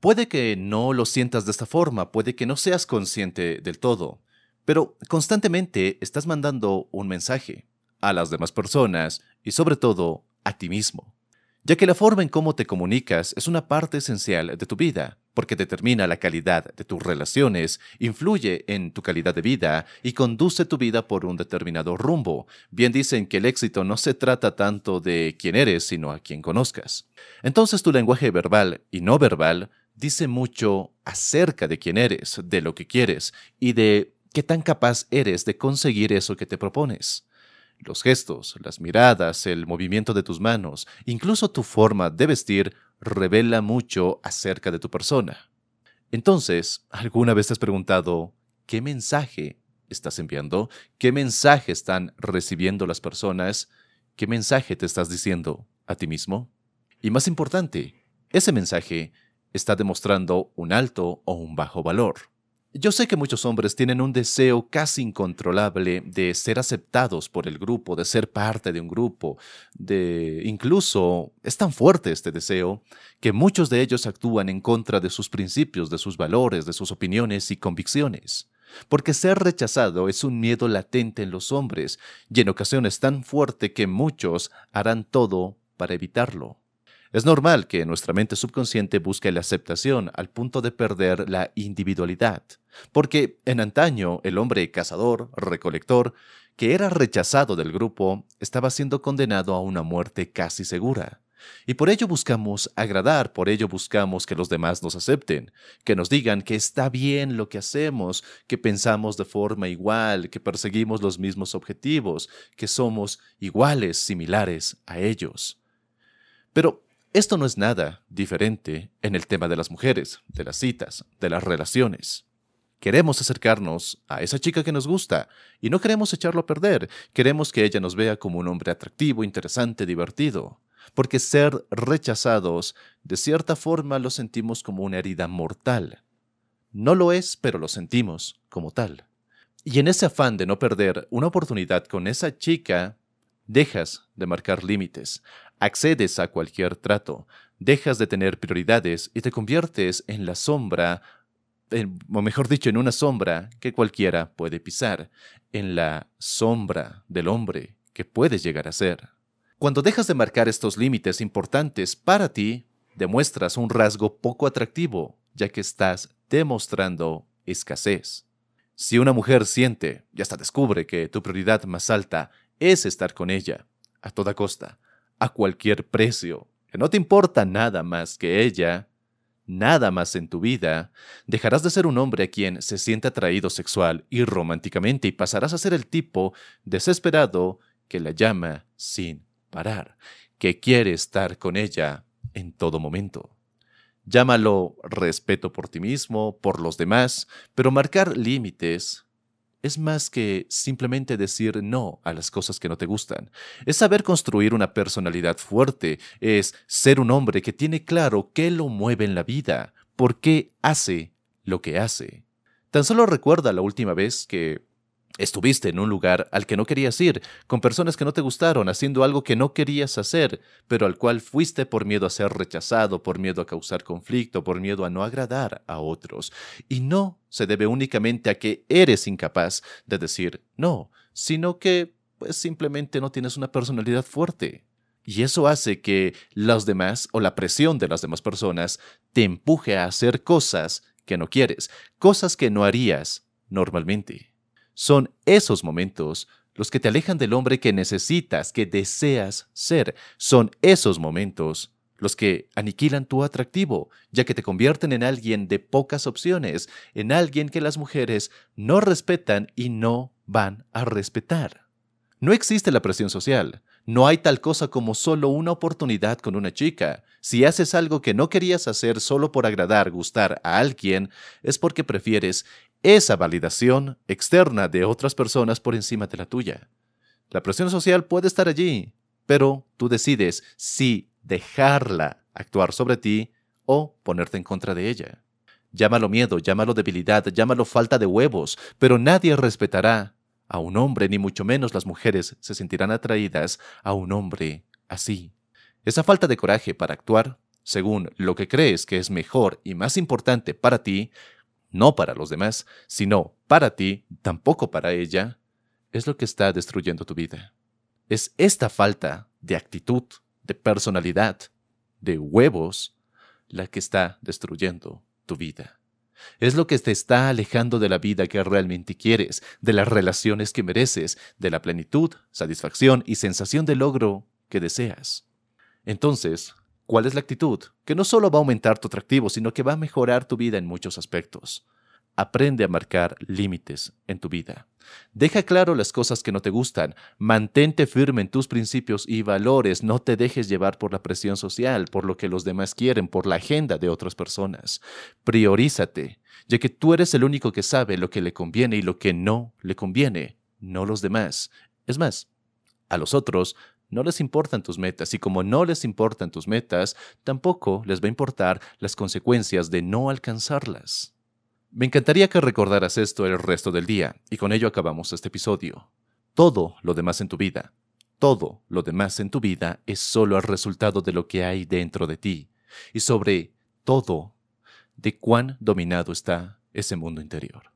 Puede que no lo sientas de esta forma, puede que no seas consciente del todo, pero constantemente estás mandando un mensaje a las demás personas y sobre todo a ti mismo, ya que la forma en cómo te comunicas es una parte esencial de tu vida, porque determina la calidad de tus relaciones, influye en tu calidad de vida y conduce tu vida por un determinado rumbo. Bien dicen que el éxito no se trata tanto de quién eres, sino a quién conozcas. Entonces tu lenguaje verbal y no verbal dice mucho acerca de quién eres, de lo que quieres y de qué tan capaz eres de conseguir eso que te propones. Los gestos, las miradas, el movimiento de tus manos, incluso tu forma de vestir, revela mucho acerca de tu persona. Entonces, ¿alguna vez te has preguntado qué mensaje estás enviando? ¿Qué mensaje están recibiendo las personas? ¿Qué mensaje te estás diciendo a ti mismo? Y más importante, ese mensaje está demostrando un alto o un bajo valor. Yo sé que muchos hombres tienen un deseo casi incontrolable de ser aceptados por el grupo, de ser parte de un grupo, de incluso es tan fuerte este deseo que muchos de ellos actúan en contra de sus principios, de sus valores, de sus opiniones y convicciones. Porque ser rechazado es un miedo latente en los hombres y en ocasiones tan fuerte que muchos harán todo para evitarlo. Es normal que nuestra mente subconsciente busque la aceptación al punto de perder la individualidad, porque en antaño el hombre cazador, recolector, que era rechazado del grupo, estaba siendo condenado a una muerte casi segura. Y por ello buscamos agradar, por ello buscamos que los demás nos acepten, que nos digan que está bien lo que hacemos, que pensamos de forma igual, que perseguimos los mismos objetivos, que somos iguales, similares a ellos. Pero esto no es nada diferente en el tema de las mujeres, de las citas, de las relaciones. Queremos acercarnos a esa chica que nos gusta y no queremos echarlo a perder, queremos que ella nos vea como un hombre atractivo, interesante, divertido, porque ser rechazados de cierta forma lo sentimos como una herida mortal. No lo es, pero lo sentimos como tal. Y en ese afán de no perder una oportunidad con esa chica, dejas de marcar límites, accedes a cualquier trato, dejas de tener prioridades y te conviertes en la sombra, o mejor dicho, en una sombra que cualquiera puede pisar, en la sombra del hombre que puedes llegar a ser. Cuando dejas de marcar estos límites importantes para ti, demuestras un rasgo poco atractivo, ya que estás demostrando escasez. Si una mujer siente y hasta descubre que tu prioridad más alta es estar con ella, a toda costa, a cualquier precio, que no te importa nada más que ella, nada más en tu vida, dejarás de ser un hombre a quien se siente atraído sexual y románticamente y pasarás a ser el tipo desesperado que la llama sin parar, que quiere estar con ella en todo momento. Llámalo respeto por ti mismo, por los demás, pero marcar límites es más que simplemente decir no a las cosas que no te gustan. Es saber construir una personalidad fuerte, es ser un hombre que tiene claro qué lo mueve en la vida, por qué hace lo que hace. Tan solo recuerda la última vez que Estuviste en un lugar al que no querías ir, con personas que no te gustaron, haciendo algo que no querías hacer, pero al cual fuiste por miedo a ser rechazado, por miedo a causar conflicto, por miedo a no agradar a otros. Y no se debe únicamente a que eres incapaz de decir no, sino que pues simplemente no tienes una personalidad fuerte. Y eso hace que los demás o la presión de las demás personas te empuje a hacer cosas que no quieres, cosas que no harías normalmente. Son esos momentos los que te alejan del hombre que necesitas, que deseas ser. Son esos momentos los que aniquilan tu atractivo, ya que te convierten en alguien de pocas opciones, en alguien que las mujeres no respetan y no van a respetar. No existe la presión social. No hay tal cosa como solo una oportunidad con una chica. Si haces algo que no querías hacer solo por agradar, gustar a alguien, es porque prefieres esa validación externa de otras personas por encima de la tuya. La presión social puede estar allí, pero tú decides si dejarla actuar sobre ti o ponerte en contra de ella. Llámalo miedo, llámalo debilidad, llámalo falta de huevos, pero nadie respetará a un hombre, ni mucho menos las mujeres se sentirán atraídas a un hombre así. Esa falta de coraje para actuar según lo que crees que es mejor y más importante para ti, no para los demás, sino para ti, tampoco para ella, es lo que está destruyendo tu vida. Es esta falta de actitud, de personalidad, de huevos, la que está destruyendo tu vida. Es lo que te está alejando de la vida que realmente quieres, de las relaciones que mereces, de la plenitud, satisfacción y sensación de logro que deseas. Entonces, ¿cuál es la actitud? Que no solo va a aumentar tu atractivo, sino que va a mejorar tu vida en muchos aspectos. Aprende a marcar límites en tu vida. Deja claro las cosas que no te gustan, mantente firme en tus principios y valores, no te dejes llevar por la presión social, por lo que los demás quieren, por la agenda de otras personas. Priorízate, ya que tú eres el único que sabe lo que le conviene y lo que no le conviene, no los demás. Es más, a los otros no les importan tus metas y como no les importan tus metas, tampoco les va a importar las consecuencias de no alcanzarlas. Me encantaría que recordaras esto el resto del día, y con ello acabamos este episodio. Todo lo demás en tu vida, todo lo demás en tu vida es solo el resultado de lo que hay dentro de ti, y sobre todo, de cuán dominado está ese mundo interior.